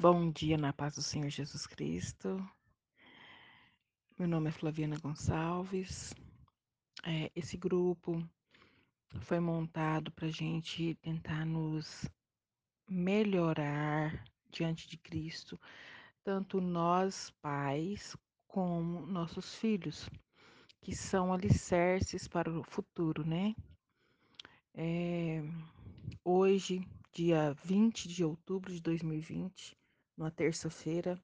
Bom dia na paz do Senhor Jesus Cristo. Meu nome é Flaviana Gonçalves. É, esse grupo foi montado para a gente tentar nos melhorar diante de Cristo, tanto nós pais como nossos filhos, que são alicerces para o futuro, né? É, hoje, dia 20 de outubro de 2020, numa terça-feira,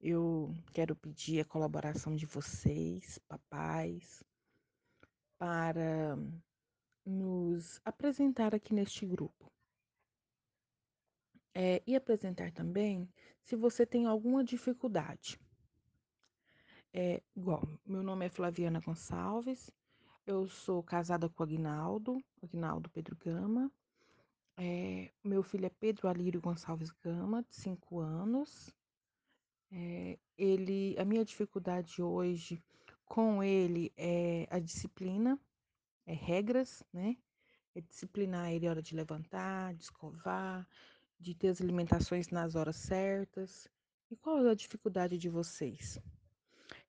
eu quero pedir a colaboração de vocês, papais, para nos apresentar aqui neste grupo. É, e apresentar também se você tem alguma dificuldade. É, igual, meu nome é Flaviana Gonçalves, eu sou casada com o Aguinaldo, Aguinaldo Pedro Gama. É, meu filho é Pedro Alírio Gonçalves Gama, de 5 anos. É, ele, a minha dificuldade hoje com ele é a disciplina, é regras, né? É disciplinar ele a hora de levantar, de escovar, de ter as alimentações nas horas certas. E qual é a dificuldade de vocês?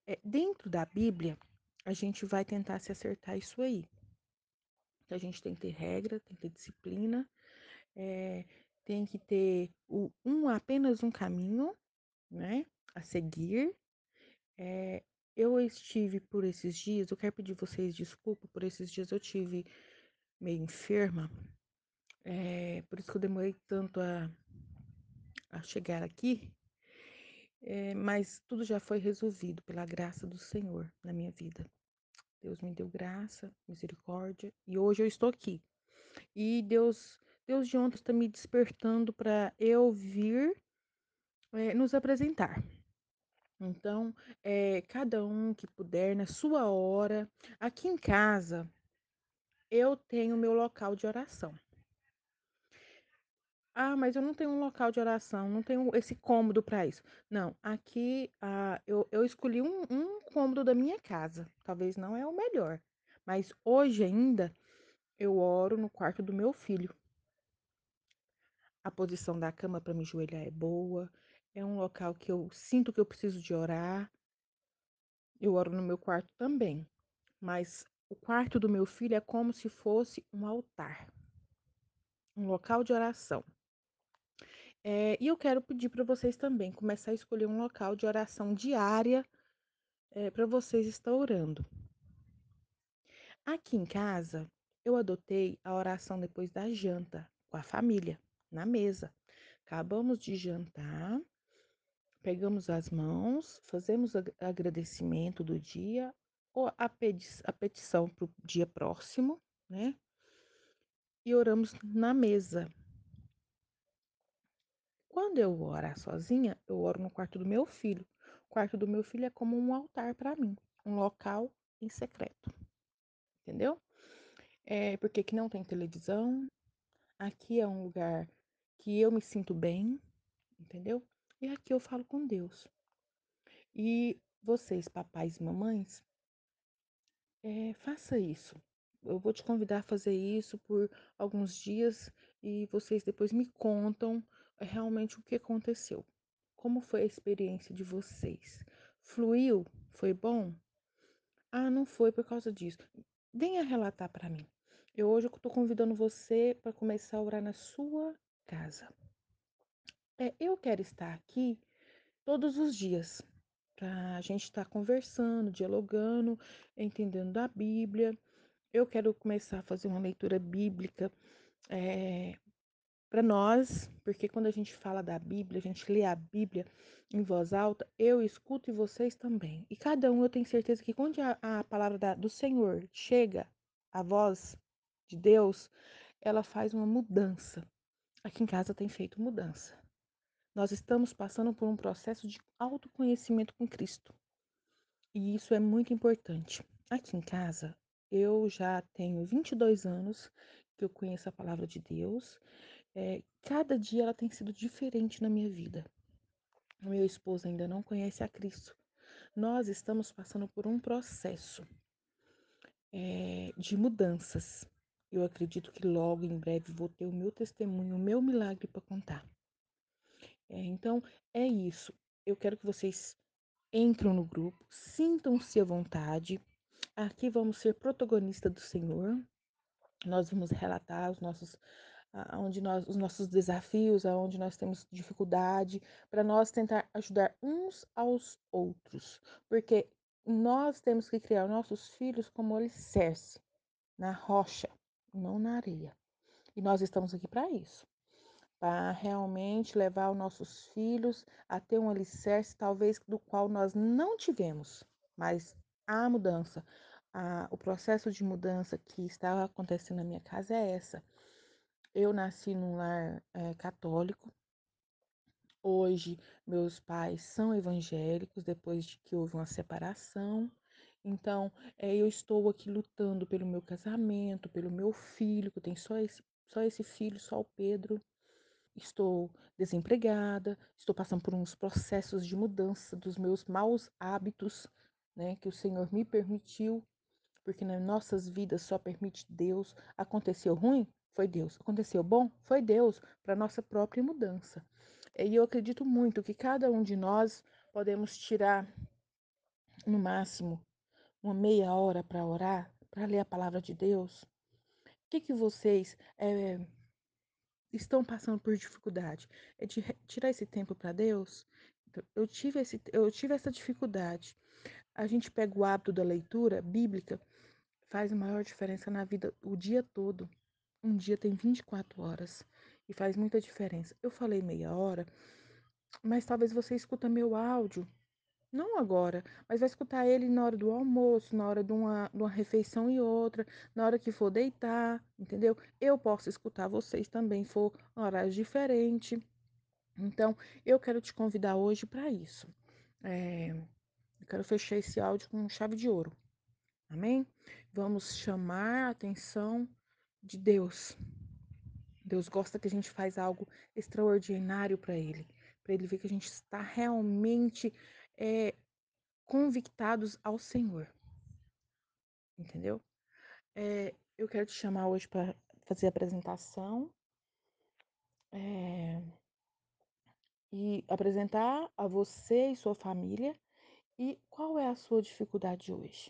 É, dentro da Bíblia, a gente vai tentar se acertar isso aí. A gente tem que ter regra, tem que ter disciplina, é, tem que ter o, um apenas um caminho, né? a seguir. É, eu estive por esses dias, eu quero pedir vocês desculpa, por esses dias eu tive meio enferma, é, por isso que eu demorei tanto a, a chegar aqui, é, mas tudo já foi resolvido pela graça do Senhor na minha vida. Deus me deu graça, misericórdia, e hoje eu estou aqui. E Deus, Deus de ontem está me despertando para eu vir é, nos apresentar. Então, é, cada um que puder, na sua hora. Aqui em casa, eu tenho meu local de oração. Ah, mas eu não tenho um local de oração, não tenho esse cômodo para isso. Não, aqui ah, eu, eu escolhi um, um cômodo da minha casa. Talvez não é o melhor, mas hoje ainda eu oro no quarto do meu filho. A posição da cama para me joelhar é boa. É um local que eu sinto que eu preciso de orar. Eu oro no meu quarto também, mas o quarto do meu filho é como se fosse um altar, um local de oração. É, e eu quero pedir para vocês também começar a escolher um local de oração diária é, para vocês estar orando. Aqui em casa, eu adotei a oração depois da janta, com a família, na mesa. Acabamos de jantar, pegamos as mãos, fazemos agradecimento do dia, ou a, a petição para o dia próximo, né? E oramos na mesa. Quando eu orar sozinha, eu oro no quarto do meu filho. O quarto do meu filho é como um altar para mim, um local em secreto. Entendeu? É porque aqui não tem televisão, aqui é um lugar que eu me sinto bem, entendeu? E aqui eu falo com Deus. E vocês, papais e mamães, é, faça isso. Eu vou te convidar a fazer isso por alguns dias e vocês depois me contam eh, realmente o que aconteceu. Como foi a experiência de vocês? Fluiu? Foi bom? Ah, não foi por causa disso. Venha relatar para mim. Eu hoje estou convidando você para começar a orar na sua casa. É, eu quero estar aqui todos os dias para a gente estar tá conversando, dialogando, entendendo da Bíblia. Eu quero começar a fazer uma leitura bíblica é, para nós, porque quando a gente fala da Bíblia, a gente lê a Bíblia em voz alta, eu escuto e vocês também. E cada um, eu tenho certeza que quando a, a palavra da, do Senhor chega, a voz de Deus, ela faz uma mudança. Aqui em casa tem feito mudança. Nós estamos passando por um processo de autoconhecimento com Cristo. E isso é muito importante. Aqui em casa, eu já tenho 22 anos que eu conheço a palavra de Deus. É, cada dia ela tem sido diferente na minha vida. O meu esposo ainda não conhece a Cristo. Nós estamos passando por um processo é, de mudanças. Eu acredito que logo em breve vou ter o meu testemunho, o meu milagre para contar. É, então, é isso. Eu quero que vocês entrem no grupo, sintam-se à vontade. Aqui vamos ser protagonista do Senhor. Nós vamos relatar os nossos onde nós, os nossos desafios, aonde nós temos dificuldade, para nós tentar ajudar uns aos outros, porque nós temos que criar nossos filhos como alicerce, na rocha, não na areia. E nós estamos aqui para isso, para realmente levar os nossos filhos a ter um alicerce, talvez do qual nós não tivemos, mas a mudança, a, o processo de mudança que está acontecendo na minha casa é essa eu nasci num lar é, católico. Hoje, meus pais são evangélicos, depois de que houve uma separação. Então, é, eu estou aqui lutando pelo meu casamento, pelo meu filho, que eu tenho só esse, só esse filho, só o Pedro. Estou desempregada, estou passando por uns processos de mudança dos meus maus hábitos, né, que o Senhor me permitiu porque nas nossas vidas só permite Deus. Aconteceu ruim? Foi Deus. Aconteceu bom? Foi Deus, para nossa própria mudança. E eu acredito muito que cada um de nós podemos tirar, no máximo, uma meia hora para orar, para ler a palavra de Deus. O que, que vocês é, estão passando por dificuldade? É de tirar esse tempo para Deus? Então, eu tive, esse, eu tive essa dificuldade. A gente pega o hábito da leitura bíblica faz a maior diferença na vida o dia todo. Um dia tem 24 horas e faz muita diferença. Eu falei meia hora, mas talvez você escuta meu áudio, não agora, mas vai escutar ele na hora do almoço, na hora de uma, de uma refeição e outra, na hora que for deitar, entendeu? Eu posso escutar vocês também, for em horários diferentes. Então, eu quero te convidar hoje para isso. É, eu quero fechar esse áudio com chave de ouro. Amém? Vamos chamar a atenção de Deus. Deus gosta que a gente faz algo extraordinário para Ele, para Ele ver que a gente está realmente é, convictados ao Senhor. Entendeu? É, eu quero te chamar hoje para fazer a apresentação é, e apresentar a você e sua família e qual é a sua dificuldade hoje.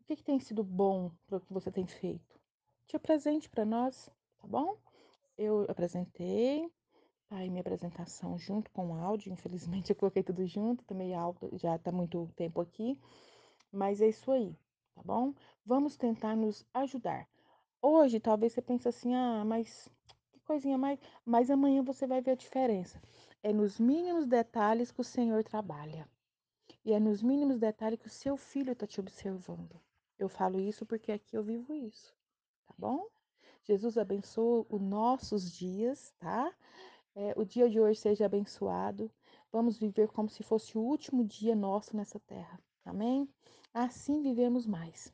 O que, que tem sido bom para o que você tem feito? Te apresente para nós, tá bom? Eu apresentei, aí minha apresentação junto com o áudio. Infelizmente eu coloquei tudo junto, meio alto, já tá muito tempo aqui. Mas é isso aí, tá bom? Vamos tentar nos ajudar. Hoje talvez você pense assim, ah, mas que coisinha mais. Mas amanhã você vai ver a diferença. É nos mínimos detalhes que o Senhor trabalha. E é nos mínimos detalhes que o seu filho está te observando. Eu falo isso porque aqui eu vivo isso, tá bom? Jesus abençoa os nossos dias, tá? É, o dia de hoje seja abençoado. Vamos viver como se fosse o último dia nosso nessa terra. Amém? Assim vivemos mais.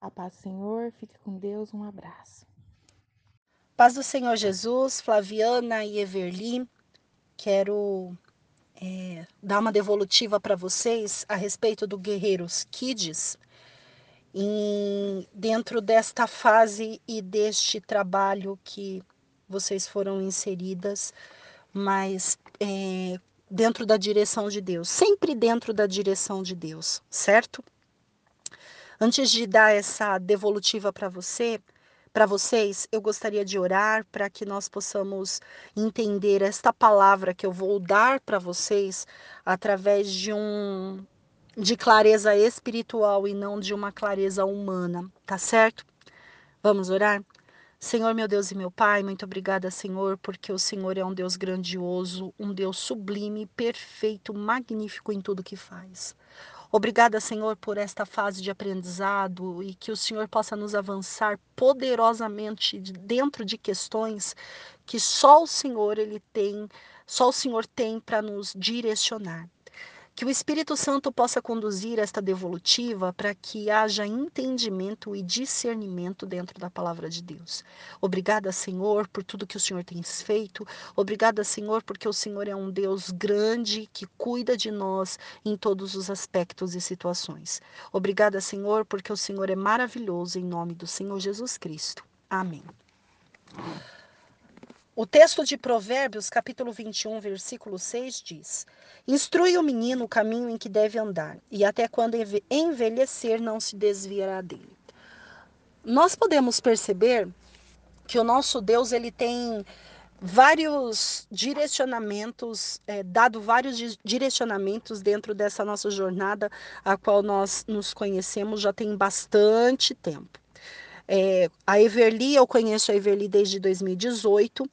A paz do Senhor, fique com Deus, um abraço. Paz do Senhor Jesus, Flaviana e Everly, quero é, dar uma devolutiva para vocês a respeito do Guerreiros Kids em, dentro desta fase e deste trabalho que vocês foram inseridas, mas é, dentro da direção de Deus, sempre dentro da direção de Deus, certo? Antes de dar essa devolutiva para você, para vocês, eu gostaria de orar para que nós possamos entender esta palavra que eu vou dar para vocês através de um de clareza espiritual e não de uma clareza humana, tá certo? Vamos orar? Senhor, meu Deus e meu Pai, muito obrigada, Senhor, porque o Senhor é um Deus grandioso, um Deus sublime, perfeito, magnífico em tudo que faz. Obrigada, Senhor, por esta fase de aprendizado e que o Senhor possa nos avançar poderosamente dentro de questões que só o Senhor ele tem, só o Senhor tem para nos direcionar. Que o Espírito Santo possa conduzir esta devolutiva para que haja entendimento e discernimento dentro da palavra de Deus. Obrigada, Senhor, por tudo que o Senhor tem feito. Obrigada, Senhor, porque o Senhor é um Deus grande que cuida de nós em todos os aspectos e situações. Obrigada, Senhor, porque o Senhor é maravilhoso em nome do Senhor Jesus Cristo. Amém. O texto de Provérbios, capítulo 21, versículo 6 diz: Instrui o menino o caminho em que deve andar, e até quando envelhecer não se desviará dele. Nós podemos perceber que o nosso Deus ele tem vários direcionamentos, é, dado vários direcionamentos dentro dessa nossa jornada, a qual nós nos conhecemos já tem bastante tempo. É, a Everly, eu conheço a Everly desde 2018.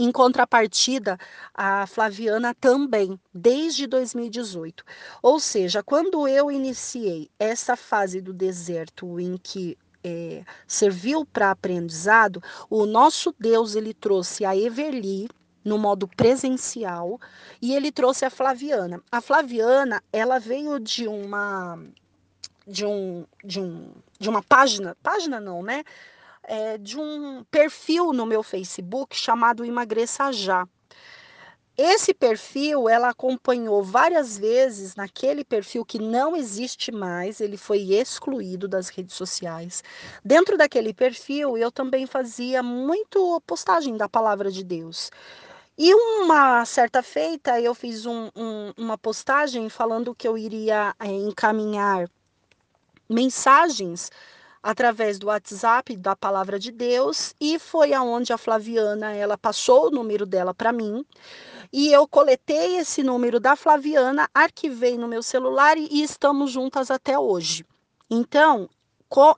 Em contrapartida, a Flaviana também, desde 2018. Ou seja, quando eu iniciei essa fase do deserto em que é, serviu para aprendizado, o nosso Deus ele trouxe a Everly no modo presencial e ele trouxe a Flaviana. A Flaviana ela veio de uma de um de um de uma página, página não, né? É, de um perfil no meu Facebook chamado Emagreça Já. Esse perfil ela acompanhou várias vezes naquele perfil que não existe mais, ele foi excluído das redes sociais. Dentro daquele perfil eu também fazia muito postagem da palavra de Deus. E uma certa feita eu fiz um, um, uma postagem falando que eu iria é, encaminhar mensagens através do WhatsApp da palavra de Deus e foi aonde a Flaviana ela passou o número dela para mim e eu coletei esse número da Flaviana, arquivei no meu celular e, estamos juntas até hoje. Então,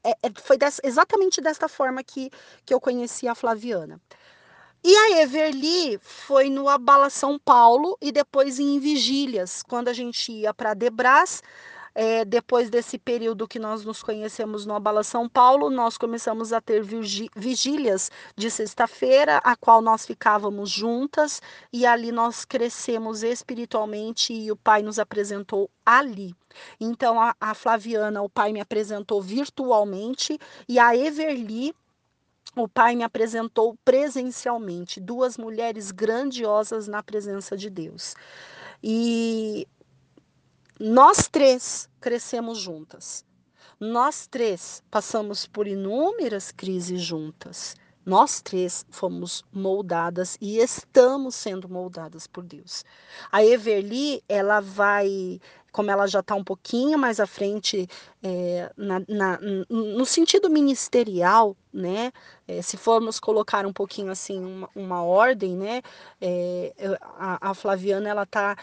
é, é, foi dessa, exatamente desta forma que, que eu conheci a Flaviana. E a Everly foi no Abala São Paulo e depois em Vigílias, quando a gente ia para Debras, é, depois desse período que nós nos conhecemos no Abala São Paulo, nós começamos a ter vigílias de sexta-feira, a qual nós ficávamos juntas e ali nós crescemos espiritualmente e o Pai nos apresentou ali. Então a, a Flaviana, o Pai me apresentou virtualmente e a Everly o pai me apresentou presencialmente duas mulheres grandiosas na presença de Deus. E nós três crescemos juntas. Nós três passamos por inúmeras crises juntas. Nós três fomos moldadas e estamos sendo moldadas por Deus. A Everly, ela vai, como ela já está um pouquinho mais à frente, é, na, na, no sentido ministerial, né? É, se formos colocar um pouquinho assim, uma, uma ordem, né? É, a, a Flaviana, ela está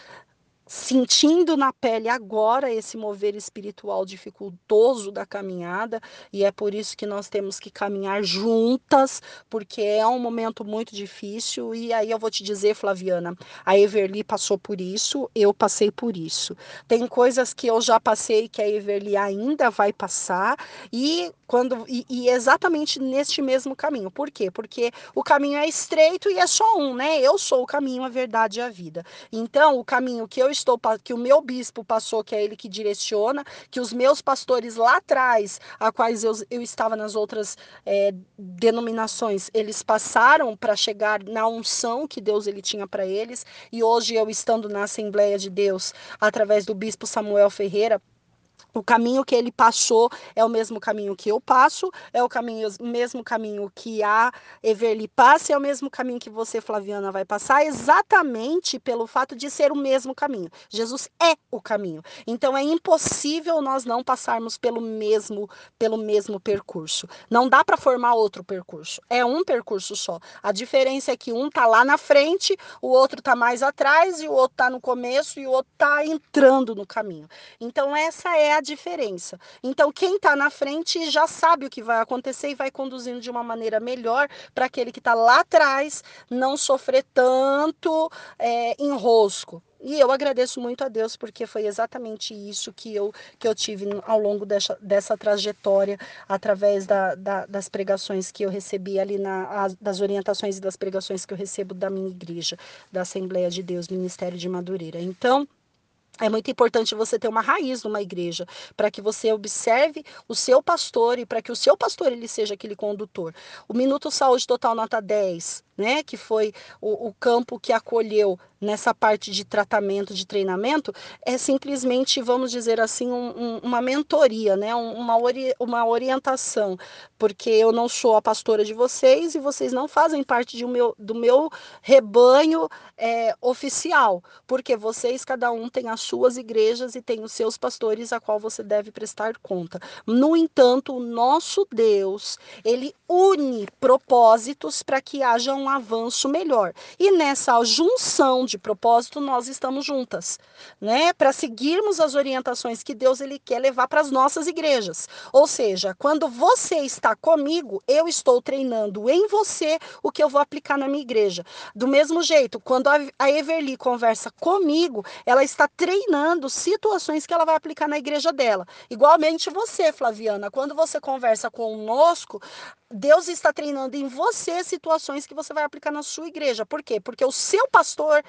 sentindo na pele agora esse mover espiritual dificultoso da caminhada, e é por isso que nós temos que caminhar juntas, porque é um momento muito difícil. E aí eu vou te dizer, Flaviana, a Everly passou por isso, eu passei por isso. Tem coisas que eu já passei que a Everly ainda vai passar, e quando e, e exatamente neste mesmo caminho. Por quê? Porque o caminho é estreito e é só um, né? Eu sou o caminho, a verdade e a vida. Então, o caminho que eu estou que o meu bispo passou, que é ele que direciona, que os meus pastores lá atrás, a quais eu, eu estava nas outras é, denominações, eles passaram para chegar na unção que Deus ele tinha para eles, e hoje eu estando na Assembleia de Deus, através do bispo Samuel Ferreira, o caminho que ele passou é o mesmo caminho que eu passo, é o caminho, mesmo caminho que a Everly passa, é o mesmo caminho que você, Flaviana, vai passar, exatamente pelo fato de ser o mesmo caminho. Jesus é o caminho. Então é impossível nós não passarmos pelo mesmo, pelo mesmo percurso. Não dá para formar outro percurso. É um percurso só. A diferença é que um tá lá na frente, o outro tá mais atrás e o outro tá no começo e o outro tá entrando no caminho. Então essa é a diferença. Então, quem está na frente já sabe o que vai acontecer e vai conduzindo de uma maneira melhor para aquele que está lá atrás não sofrer tanto é, enrosco. E eu agradeço muito a Deus porque foi exatamente isso que eu, que eu tive ao longo dessa, dessa trajetória, através da, da, das pregações que eu recebi ali, na, as, das orientações e das pregações que eu recebo da minha igreja, da Assembleia de Deus, Ministério de Madureira. Então, é muito importante você ter uma raiz numa igreja, para que você observe o seu pastor e para que o seu pastor ele seja aquele condutor. O Minuto Saúde Total Nota 10 né, que foi o, o campo que acolheu nessa parte de tratamento, de treinamento, é simplesmente, vamos dizer assim, um, um, uma mentoria, né? uma, ori uma orientação, porque eu não sou a pastora de vocês e vocês não fazem parte de um meu, do meu rebanho é, oficial, porque vocês, cada um tem as suas igrejas e tem os seus pastores a qual você deve prestar conta. No entanto, o nosso Deus, ele une propósitos para que haja um avanço melhor. E nessa junção de propósito, nós estamos juntas, né? Para seguirmos as orientações que Deus ele quer levar para as nossas igrejas. Ou seja, quando você está comigo, eu estou treinando em você o que eu vou aplicar na minha igreja. Do mesmo jeito, quando a Everly conversa comigo, ela está treinando situações que ela vai aplicar na igreja dela. Igualmente você, Flaviana, quando você conversa conosco, Deus está treinando em você situações que você vai aplicar na sua igreja. Por quê? Porque o seu pastor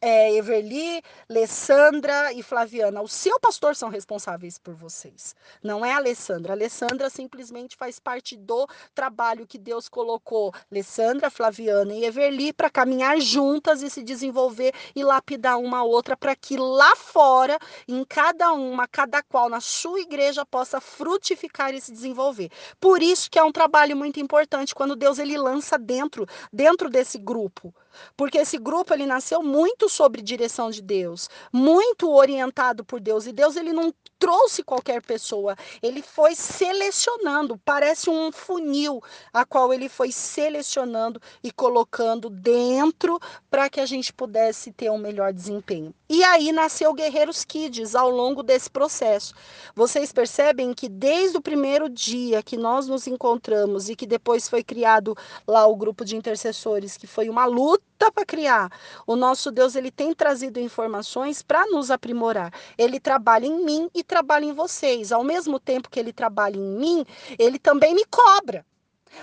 é, Everly, Alessandra e Flaviana, o seu pastor são responsáveis por vocês. Não é a Alessandra. A Alessandra simplesmente faz parte do trabalho que Deus colocou Alessandra, Flaviana e Everly para caminhar juntas e se desenvolver e lapidar uma outra para que lá fora, em cada uma, cada qual na sua igreja possa frutificar e se desenvolver. Por isso que é um trabalho muito importante quando Deus ele lança dentro dentro desse grupo porque esse grupo ele nasceu muito sob direção de Deus, muito orientado por Deus, e Deus ele não trouxe qualquer pessoa, ele foi selecionando, parece um funil a qual ele foi selecionando e colocando dentro para que a gente pudesse ter um melhor desempenho. E aí nasceu Guerreiros Kids ao longo desse processo. Vocês percebem que desde o primeiro dia que nós nos encontramos e que depois foi criado lá o grupo de intercessores, que foi uma luta para criar. O nosso Deus ele tem trazido informações para nos aprimorar. Ele trabalha em mim e trabalha em vocês. Ao mesmo tempo que ele trabalha em mim, ele também me cobra.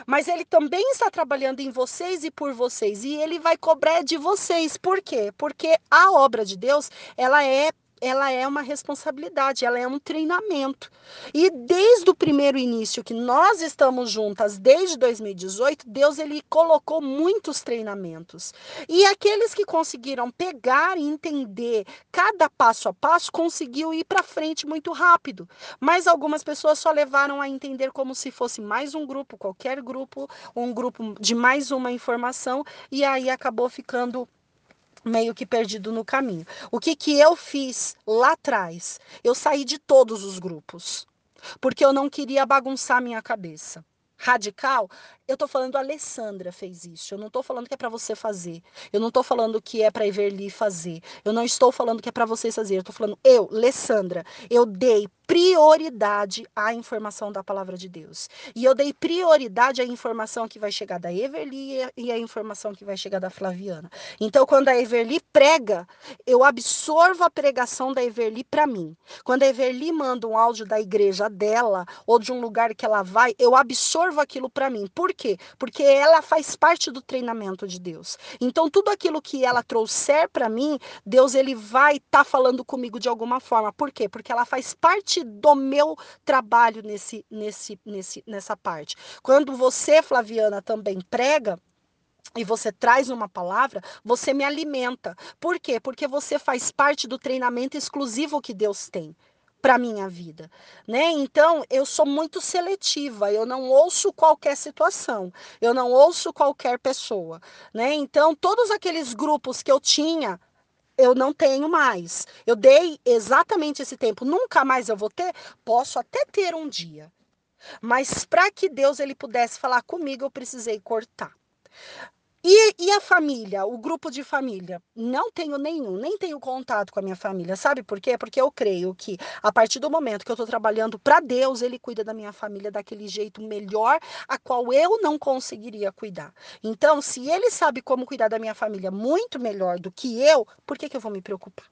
Mas ele também está trabalhando em vocês e por vocês. E ele vai cobrar de vocês. Por quê? Porque a obra de Deus, ela é ela é uma responsabilidade, ela é um treinamento. E desde o primeiro início que nós estamos juntas, desde 2018, Deus ele colocou muitos treinamentos. E aqueles que conseguiram pegar e entender cada passo a passo, conseguiu ir para frente muito rápido. Mas algumas pessoas só levaram a entender como se fosse mais um grupo, qualquer grupo, um grupo de mais uma informação, e aí acabou ficando meio que perdido no caminho. O que, que eu fiz lá atrás? Eu saí de todos os grupos, porque eu não queria bagunçar minha cabeça. Radical, eu tô falando a Alessandra fez isso. Eu não tô falando que é para você fazer. Eu não tô falando que é para Everly fazer. Eu não estou falando que é para vocês fazer. Eu tô falando eu, Alessandra, eu dei prioridade à informação da palavra de Deus. E eu dei prioridade à informação que vai chegar da Everly e à informação que vai chegar da Flaviana. Então, quando a Everly prega, eu absorvo a pregação da Everly para mim. Quando a Everly manda um áudio da igreja dela ou de um lugar que ela vai, eu absorvo aquilo para mim. Por quê? Porque ela faz parte do treinamento de Deus. Então, tudo aquilo que ela trouxer para mim, Deus ele vai estar tá falando comigo de alguma forma. Por quê? Porque ela faz parte parte do meu trabalho nesse, nesse, nesse, nessa parte. Quando você, Flaviana, também prega, e você traz uma palavra, você me alimenta. Por quê? Porque você faz parte do treinamento exclusivo que Deus tem para minha vida, né? Então, eu sou muito seletiva, eu não ouço qualquer situação, eu não ouço qualquer pessoa, né? Então, todos aqueles grupos que eu tinha eu não tenho mais. Eu dei exatamente esse tempo, nunca mais eu vou ter. Posso até ter um dia. Mas para que Deus ele pudesse falar comigo, eu precisei cortar. E, e, a família, o grupo de família? Não tenho nenhum, nem tenho contato com a minha família. Sabe por quê? Porque eu creio que a partir do momento que eu estou trabalhando para Deus, Ele cuida da minha família daquele jeito melhor, a qual eu não conseguiria cuidar. Então, se Ele sabe como cuidar da minha família muito melhor do que eu, por que, que eu vou me preocupar?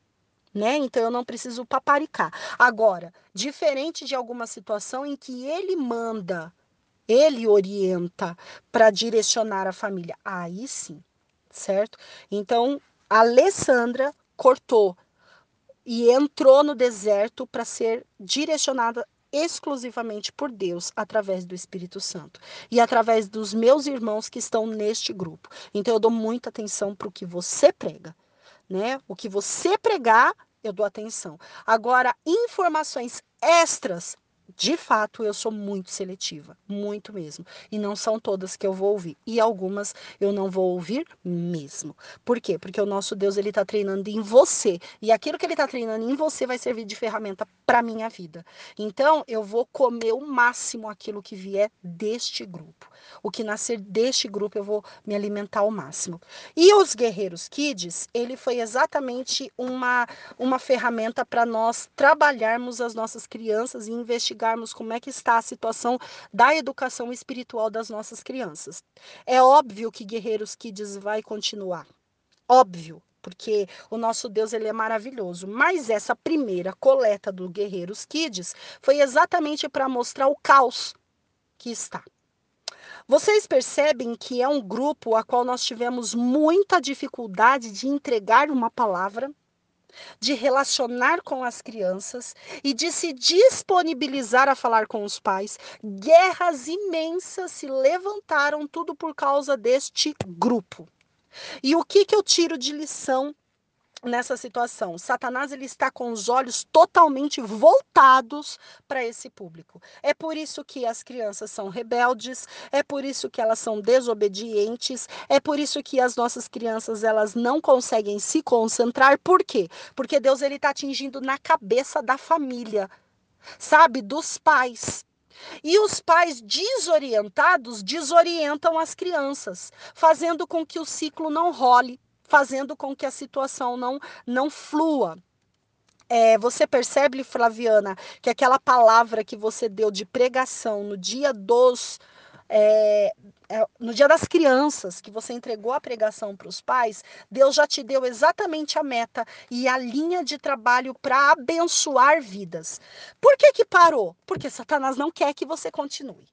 Né? Então eu não preciso paparicar. Agora, diferente de alguma situação em que ele manda ele orienta para direcionar a família. Aí sim, certo? Então, a Alessandra cortou e entrou no deserto para ser direcionada exclusivamente por Deus através do Espírito Santo e através dos meus irmãos que estão neste grupo. Então eu dou muita atenção para o que você prega, né? O que você pregar, eu dou atenção. Agora, informações extras de fato, eu sou muito seletiva, muito mesmo. E não são todas que eu vou ouvir. E algumas eu não vou ouvir mesmo. Por quê? Porque o nosso Deus, ele está treinando em você. E aquilo que ele está treinando em você vai servir de ferramenta para minha vida. Então, eu vou comer o máximo aquilo que vier deste grupo. O que nascer deste grupo, eu vou me alimentar ao máximo. E os Guerreiros Kids, ele foi exatamente uma, uma ferramenta para nós trabalharmos as nossas crianças e investigar investigarmos como é que está a situação da educação espiritual das nossas crianças. É óbvio que Guerreiros Kids vai continuar. Óbvio, porque o nosso Deus ele é maravilhoso. Mas essa primeira coleta do Guerreiros Kids foi exatamente para mostrar o caos que está. Vocês percebem que é um grupo a qual nós tivemos muita dificuldade de entregar uma palavra, de relacionar com as crianças e de se disponibilizar a falar com os pais. Guerras imensas se levantaram, tudo por causa deste grupo. E o que, que eu tiro de lição nessa situação. Satanás ele está com os olhos totalmente voltados para esse público. É por isso que as crianças são rebeldes, é por isso que elas são desobedientes, é por isso que as nossas crianças elas não conseguem se concentrar. Por quê? Porque Deus ele está atingindo na cabeça da família, sabe, dos pais. E os pais desorientados desorientam as crianças, fazendo com que o ciclo não role fazendo com que a situação não, não flua. É, você percebe, Flaviana, que aquela palavra que você deu de pregação no dia dos. É, é, no dia das crianças, que você entregou a pregação para os pais, Deus já te deu exatamente a meta e a linha de trabalho para abençoar vidas. Por que, que parou? Porque Satanás não quer que você continue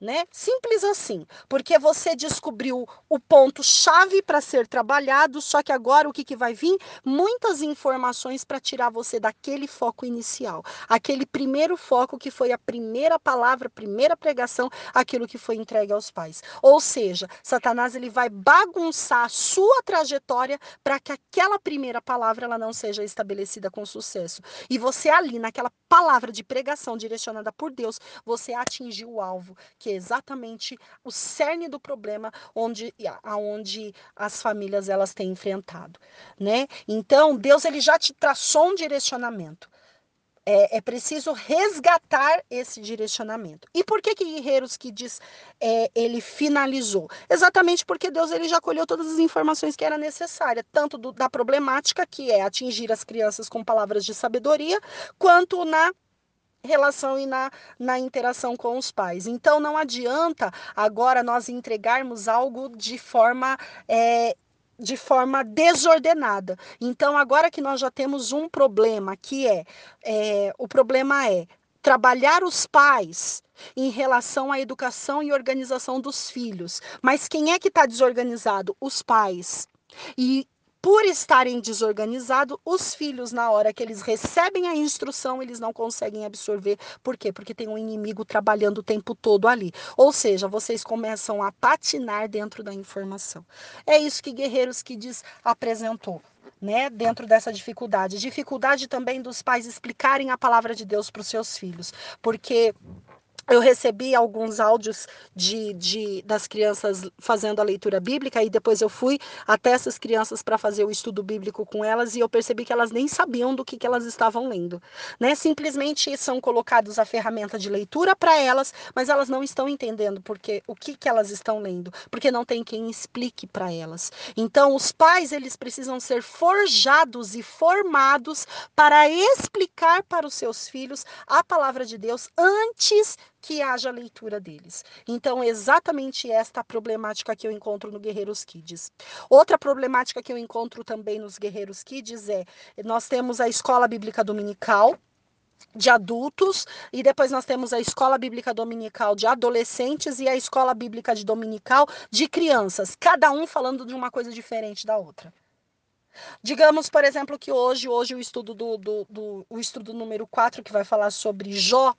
né? Simples assim, porque você descobriu o ponto chave para ser trabalhado, só que agora o que, que vai vir? Muitas informações para tirar você daquele foco inicial, aquele primeiro foco que foi a primeira palavra, primeira pregação, aquilo que foi entregue aos pais. Ou seja, Satanás ele vai bagunçar a sua trajetória para que aquela primeira palavra ela não seja estabelecida com sucesso. E você ali naquela palavra de pregação direcionada por Deus, você atingiu o alvo, que que é exatamente o cerne do problema onde aonde as famílias elas têm enfrentado, né? Então, Deus ele já te traçou um direcionamento. É, é, preciso resgatar esse direcionamento. E por que que Guerreiros que diz é, ele finalizou? Exatamente porque Deus ele já colheu todas as informações que era necessária, tanto do, da problemática que é atingir as crianças com palavras de sabedoria, quanto na relação e na, na interação com os pais. Então, não adianta agora nós entregarmos algo de forma. É, de forma desordenada. Então, agora que nós já temos um problema, que é, é o problema é trabalhar os pais em relação à educação e organização dos filhos. Mas quem é que está desorganizado? Os pais. E por estarem desorganizados, os filhos, na hora que eles recebem a instrução, eles não conseguem absorver. Por quê? Porque tem um inimigo trabalhando o tempo todo ali. Ou seja, vocês começam a patinar dentro da informação. É isso que Guerreiros que diz apresentou. Né, dentro dessa dificuldade. Dificuldade também dos pais explicarem a palavra de Deus para os seus filhos, porque eu recebi alguns áudios de, de, das crianças fazendo a leitura bíblica e depois eu fui até essas crianças para fazer o estudo bíblico com elas e eu percebi que elas nem sabiam do que, que elas estavam lendo. Né? Simplesmente são colocados a ferramenta de leitura para elas, mas elas não estão entendendo porque o que, que elas estão lendo, porque não tem quem explique para elas. Então, os pais eles precisam ser forjados e formados para explicar para os seus filhos a palavra de Deus antes que haja leitura deles. Então, exatamente esta problemática que eu encontro no Guerreiros Kids. Outra problemática que eu encontro também nos Guerreiros Kids é: nós temos a escola bíblica dominical, de adultos e depois nós temos a escola bíblica dominical de adolescentes e a escola bíblica de dominical de crianças, cada um falando de uma coisa diferente da outra. Digamos, por exemplo, que hoje, hoje o estudo do, do, do o estudo número 4, que vai falar sobre Jó,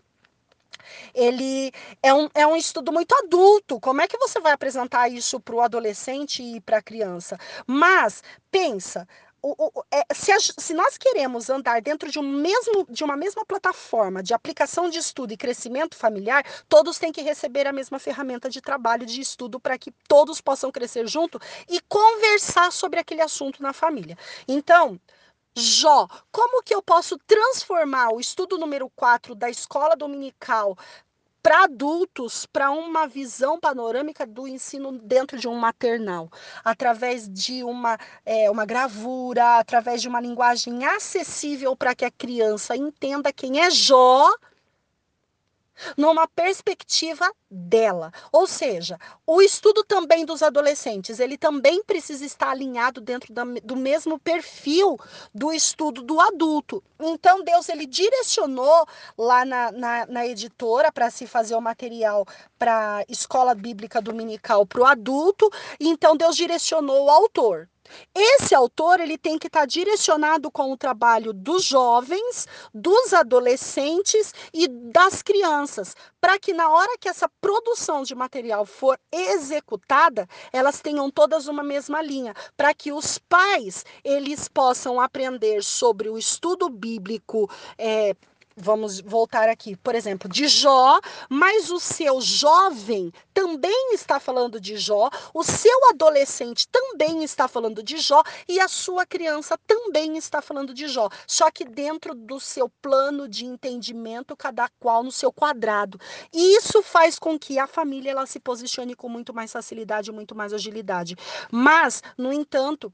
ele é um, é um estudo muito adulto. Como é que você vai apresentar isso para o adolescente e para a criança? Mas pensa, o, o, é, se, a, se, nós queremos andar dentro de, um mesmo, de uma mesma plataforma de aplicação de estudo e crescimento familiar, todos têm que receber a mesma ferramenta de trabalho de estudo para que todos possam crescer junto e conversar sobre aquele assunto na família. Então, Jó, como que eu posso transformar o estudo número 4 da escola dominical para adultos, para uma visão panorâmica do ensino dentro de um maternal, através de uma, é, uma gravura, através de uma linguagem acessível para que a criança entenda quem é Jó numa perspectiva dela. Ou seja, o estudo também dos adolescentes, ele também precisa estar alinhado dentro da, do mesmo perfil do estudo do adulto. Então, Deus, ele direcionou lá na, na, na editora para se fazer o material para escola bíblica dominical para o adulto. Então, Deus direcionou o autor. Esse autor ele tem que estar tá direcionado com o trabalho dos jovens, dos adolescentes e das crianças, para que na hora que essa produção de material for executada, elas tenham todas uma mesma linha, para que os pais eles possam aprender sobre o estudo bíblico é, vamos voltar aqui, por exemplo, de Jó, mas o seu jovem também está falando de Jó, o seu adolescente também está falando de Jó e a sua criança também está falando de Jó, só que dentro do seu plano de entendimento, cada qual no seu quadrado. E isso faz com que a família ela se posicione com muito mais facilidade, muito mais agilidade. Mas, no entanto,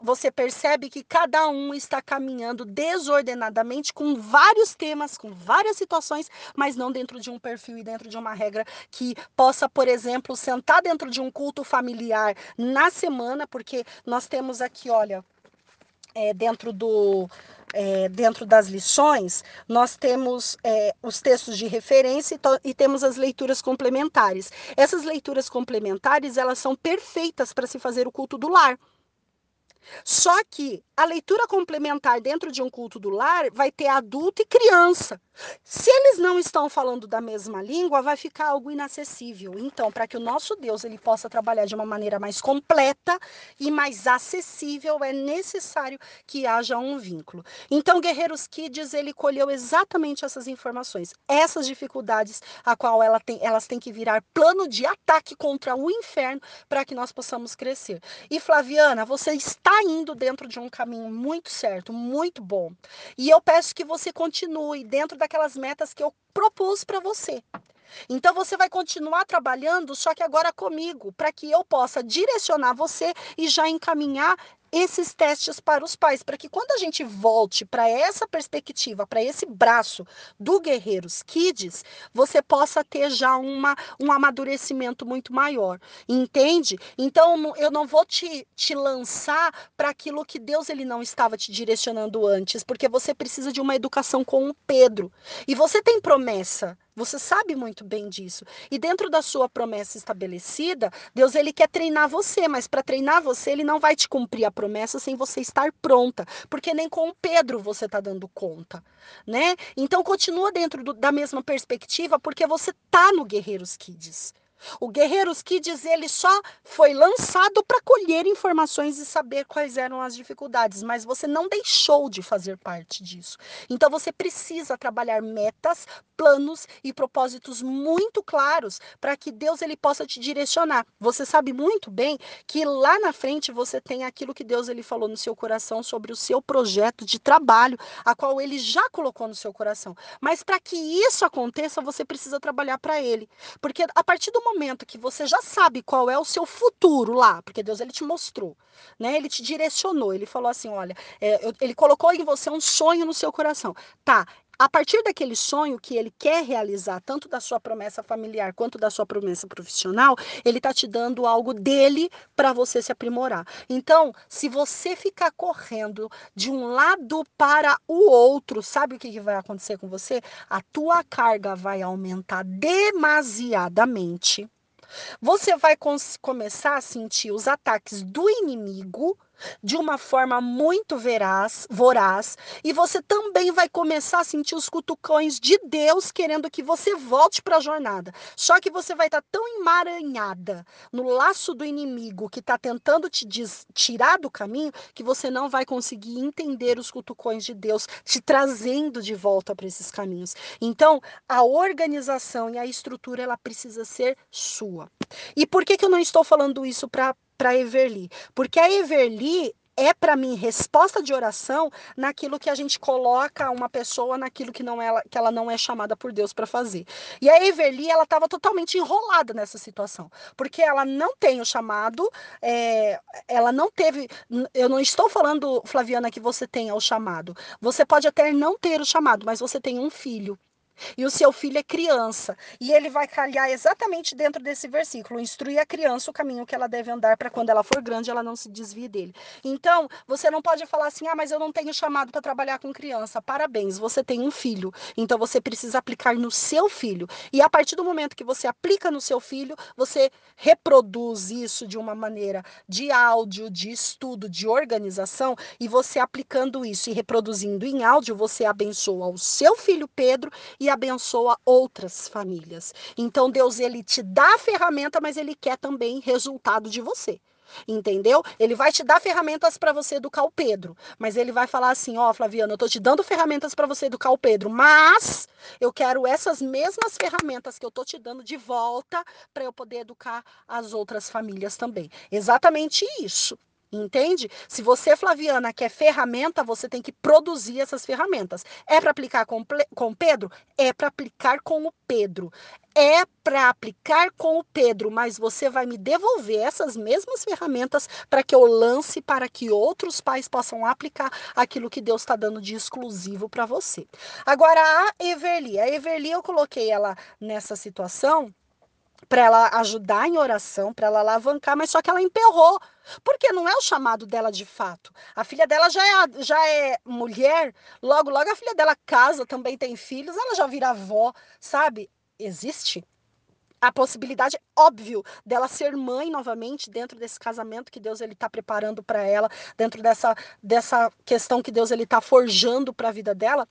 você percebe que cada um está caminhando desordenadamente com vários temas, com várias situações, mas não dentro de um perfil e dentro de uma regra que possa, por exemplo, sentar dentro de um culto familiar na semana, porque nós temos aqui, olha, é, dentro do é, dentro das lições, nós temos é, os textos de referência e, e, temos as leituras complementares. Essas leituras complementares, elas são perfeitas para se fazer o culto do lar. Só que a leitura complementar dentro de um culto do lar vai ter adulto e criança. Se eles não estão falando da mesma língua, vai ficar algo inacessível. Então, para que o nosso Deus ele possa trabalhar de uma maneira mais completa e mais acessível, é necessário que haja um vínculo. Então, Guerreiros Kids, ele colheu exatamente essas informações, essas dificuldades a qual ela tem, elas têm que virar plano de ataque contra o inferno para que nós possamos crescer. E Flaviana, você está indo dentro de um caminho muito certo, muito bom. E eu peço que você continue dentro daquelas metas que eu propus para você. Então você vai continuar trabalhando, só que agora comigo, para que eu possa direcionar você e já encaminhar esses testes para os pais, para que quando a gente volte para essa perspectiva, para esse braço do Guerreiros Kids, você possa ter já uma, um amadurecimento muito maior, entende? Então eu não vou te, te lançar para aquilo que Deus ele não estava te direcionando antes, porque você precisa de uma educação com o Pedro. E você tem promessa você sabe muito bem disso. E dentro da sua promessa estabelecida, Deus ele quer treinar você, mas para treinar você, ele não vai te cumprir a promessa sem você estar pronta, porque nem com o Pedro você está dando conta, né? Então continua dentro do, da mesma perspectiva, porque você tá no Guerreiros Kids. O Guerreiros Kids ele só foi lançado para colher informações e saber quais eram as dificuldades, mas você não deixou de fazer parte disso. Então você precisa trabalhar metas, planos e propósitos muito claros para que Deus ele possa te direcionar. Você sabe muito bem que lá na frente você tem aquilo que Deus ele falou no seu coração sobre o seu projeto de trabalho, a qual ele já colocou no seu coração. Mas para que isso aconteça, você precisa trabalhar para ele. Porque a partir do momento que você já sabe qual é o seu futuro lá, porque Deus ele te mostrou, né? Ele te direcionou, ele falou assim, olha, é, ele colocou em você um sonho no seu coração. Tá, a partir daquele sonho que ele quer realizar, tanto da sua promessa familiar quanto da sua promessa profissional, ele está te dando algo dele para você se aprimorar. Então, se você ficar correndo de um lado para o outro, sabe o que, que vai acontecer com você? A tua carga vai aumentar demasiadamente. Você vai começar a sentir os ataques do inimigo de uma forma muito veraz, voraz, e você também vai começar a sentir os cutucões de Deus querendo que você volte para a jornada. Só que você vai estar tá tão emaranhada no laço do inimigo que está tentando te tirar do caminho que você não vai conseguir entender os cutucões de Deus te trazendo de volta para esses caminhos. Então, a organização e a estrutura ela precisa ser sua. E por que, que eu não estou falando isso para para Everly? Porque a Everly é para mim resposta de oração naquilo que a gente coloca uma pessoa naquilo que não é que ela não é chamada por Deus para fazer. E a Everly ela estava totalmente enrolada nessa situação, porque ela não tem o chamado, é, ela não teve. Eu não estou falando, Flaviana, que você tenha o chamado. Você pode até não ter o chamado, mas você tem um filho e o seu filho é criança. E ele vai calhar exatamente dentro desse versículo: instruir a criança o caminho que ela deve andar para quando ela for grande ela não se desvie dele. Então, você não pode falar assim: ah, mas eu não tenho chamado para trabalhar com criança. Parabéns, você tem um filho. Então, você precisa aplicar no seu filho. E a partir do momento que você aplica no seu filho, você reproduz isso de uma maneira de áudio, de estudo, de organização. E você aplicando isso e reproduzindo em áudio, você abençoa o seu filho Pedro e abençoa outras famílias. Então Deus ele te dá a ferramenta, mas ele quer também resultado de você. Entendeu? Ele vai te dar ferramentas para você educar o Pedro, mas ele vai falar assim: "Ó, oh, Flaviana, eu tô te dando ferramentas para você educar o Pedro, mas eu quero essas mesmas ferramentas que eu tô te dando de volta para eu poder educar as outras famílias também". Exatamente isso. Entende? Se você, Flaviana, quer ferramenta, você tem que produzir essas ferramentas. É para aplicar com, com Pedro? É para aplicar com o Pedro. É para aplicar com o Pedro, mas você vai me devolver essas mesmas ferramentas para que eu lance para que outros pais possam aplicar aquilo que Deus está dando de exclusivo para você. Agora, a Everly. A Everly, eu coloquei ela nessa situação para ela ajudar em oração, para ela alavancar, mas só que ela emperrou, porque não é o chamado dela de fato. A filha dela já é, já é mulher, logo, logo a filha dela casa, também tem filhos, ela já vira avó, sabe? Existe a possibilidade, óbvio, dela ser mãe novamente dentro desse casamento que Deus ele está preparando para ela, dentro dessa, dessa questão que Deus ele está forjando para a vida dela.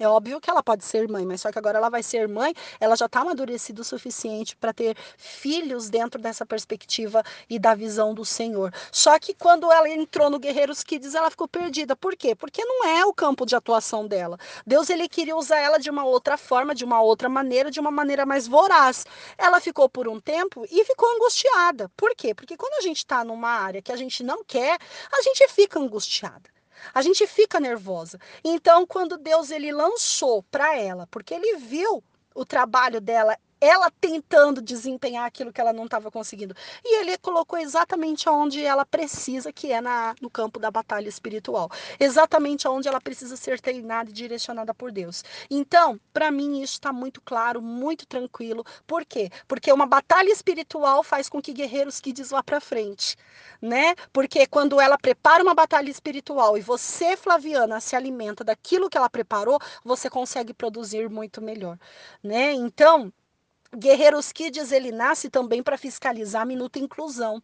É óbvio que ela pode ser mãe, mas só que agora ela vai ser mãe, ela já está amadurecida o suficiente para ter filhos dentro dessa perspectiva e da visão do Senhor. Só que quando ela entrou no Guerreiros Kids, ela ficou perdida. Por quê? Porque não é o campo de atuação dela. Deus ele queria usar ela de uma outra forma, de uma outra maneira, de uma maneira mais voraz. Ela ficou por um tempo e ficou angustiada. Por quê? Porque quando a gente está numa área que a gente não quer, a gente fica angustiada. A gente fica nervosa. Então, quando Deus ele lançou para ela, porque ele viu o trabalho dela ela tentando desempenhar aquilo que ela não estava conseguindo. E ele colocou exatamente onde ela precisa, que é na, no campo da batalha espiritual. Exatamente onde ela precisa ser treinada e direcionada por Deus. Então, para mim, isso está muito claro, muito tranquilo. Por quê? Porque uma batalha espiritual faz com que guerreiros que diz lá para frente, né? Porque quando ela prepara uma batalha espiritual e você, Flaviana, se alimenta daquilo que ela preparou, você consegue produzir muito melhor, né? Então, Guerreiros Kids ele nasce também para fiscalizar a minuta inclusão.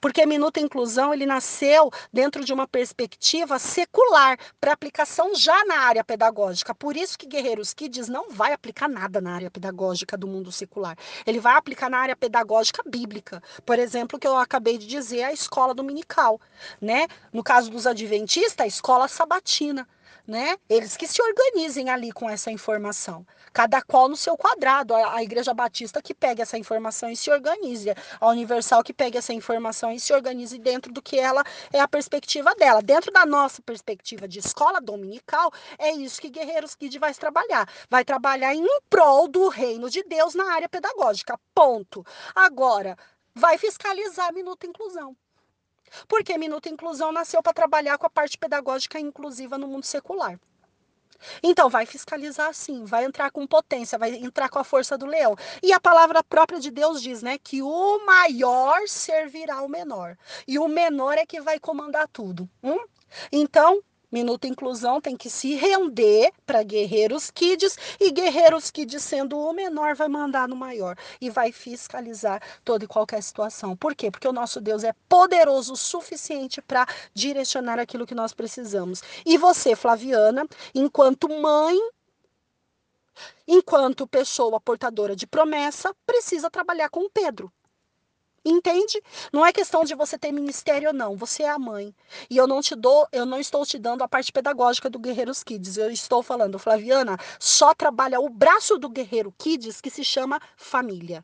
Porque Minuto Inclusão ele nasceu dentro de uma perspectiva secular para aplicação já na área pedagógica. Por isso que Guerreiros Kids não vai aplicar nada na área pedagógica do mundo secular. Ele vai aplicar na área pedagógica bíblica. Por exemplo, que eu acabei de dizer, a escola dominical, né? No caso dos adventistas, a escola sabatina né? Eles que se organizem ali com essa informação. Cada qual no seu quadrado. A, a, Igreja Batista que pegue essa informação e se organize. A Universal que pegue essa informação e se organize dentro do que ela é a perspectiva dela. Dentro da nossa perspectiva de escola dominical, é isso que Guerreiros Kid vai trabalhar. Vai trabalhar em prol do reino de Deus na área pedagógica. Ponto. Agora, vai fiscalizar a minuta inclusão. Porque Minuto Inclusão nasceu para trabalhar com a parte pedagógica inclusiva no mundo secular. Então, vai fiscalizar sim, vai entrar com potência, vai entrar com a força do leão. E a palavra própria de Deus diz, né, que o maior servirá ao menor. E o menor é que vai comandar tudo. Hum? Então, Minuto Inclusão tem que se render para Guerreiros Kids e Guerreiros Kids, sendo o menor, vai mandar no maior e vai fiscalizar toda e qualquer situação. Por quê? Porque o nosso Deus é poderoso o suficiente para direcionar aquilo que nós precisamos. E você, Flaviana, enquanto mãe, enquanto pessoa portadora de promessa, precisa trabalhar com Pedro. Entende? Não é questão de você ter ministério ou não. Você é a mãe. E eu não te dou, eu não estou te dando a parte pedagógica do Guerreiros Kids. Eu estou falando, Flaviana, só trabalha o braço do Guerreiro Kids que se chama família.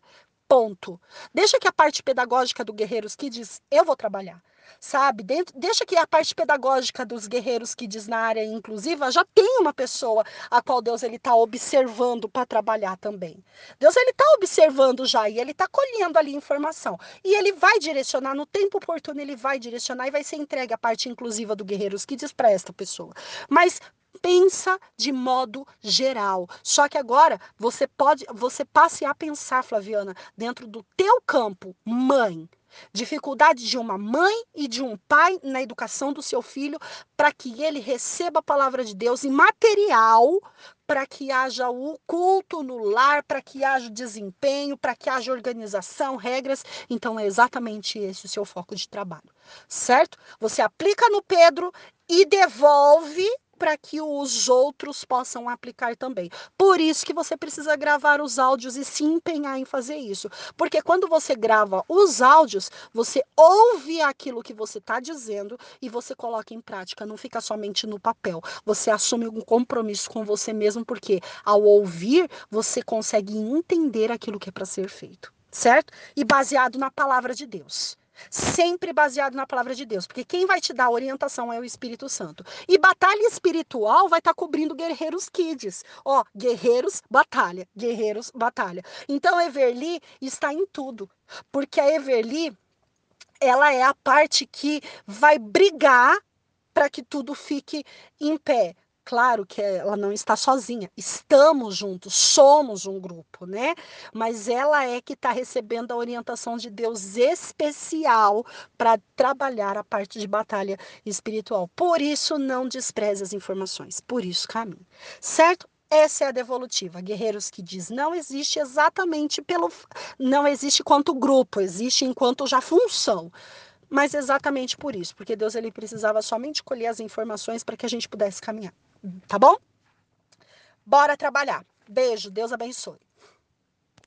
Ponto. Deixa que a parte pedagógica do Guerreiros Kids eu vou trabalhar sabe? Deixa que a parte pedagógica dos guerreiros que diz na área inclusiva já tem uma pessoa a qual Deus ele está observando para trabalhar também. Deus ele está observando já e ele está colhendo ali informação e ele vai direcionar no tempo oportuno ele vai direcionar e vai ser entregue a parte inclusiva do guerreiros que diz para esta pessoa. Mas pensa de modo geral. Só que agora você pode, você passe a pensar, Flaviana, dentro do teu campo, mãe. Dificuldade de uma mãe e de um pai na educação do seu filho para que ele receba a palavra de Deus em material, para que haja o culto no lar, para que haja desempenho, para que haja organização, regras. Então é exatamente esse o seu foco de trabalho, certo? Você aplica no Pedro e devolve para que os outros possam aplicar também. Por isso que você precisa gravar os áudios e se empenhar em fazer isso. Porque quando você grava os áudios, você ouve aquilo que você está dizendo e você coloca em prática, não fica somente no papel. Você assume um compromisso com você mesmo, porque ao ouvir, você consegue entender aquilo que é para ser feito, certo? E baseado na palavra de Deus. Sempre baseado na palavra de Deus, porque quem vai te dar orientação é o Espírito Santo. E batalha espiritual vai estar tá cobrindo Guerreiros Kids. Ó, Guerreiros, batalha, Guerreiros, batalha. Então, Everly está em tudo, porque a Everly, ela é a parte que vai brigar para que tudo fique em pé. Claro que ela não está sozinha, estamos juntos, somos um grupo, né? Mas ela é que está recebendo a orientação de Deus especial para trabalhar a parte de batalha espiritual. Por isso, não despreze as informações, por isso caminhe, certo? Essa é a devolutiva. Guerreiros que diz não existe exatamente pelo. Não existe quanto grupo, existe enquanto já função mas exatamente por isso, porque Deus ele precisava somente colher as informações para que a gente pudesse caminhar. Tá bom? Bora trabalhar. Beijo, Deus abençoe.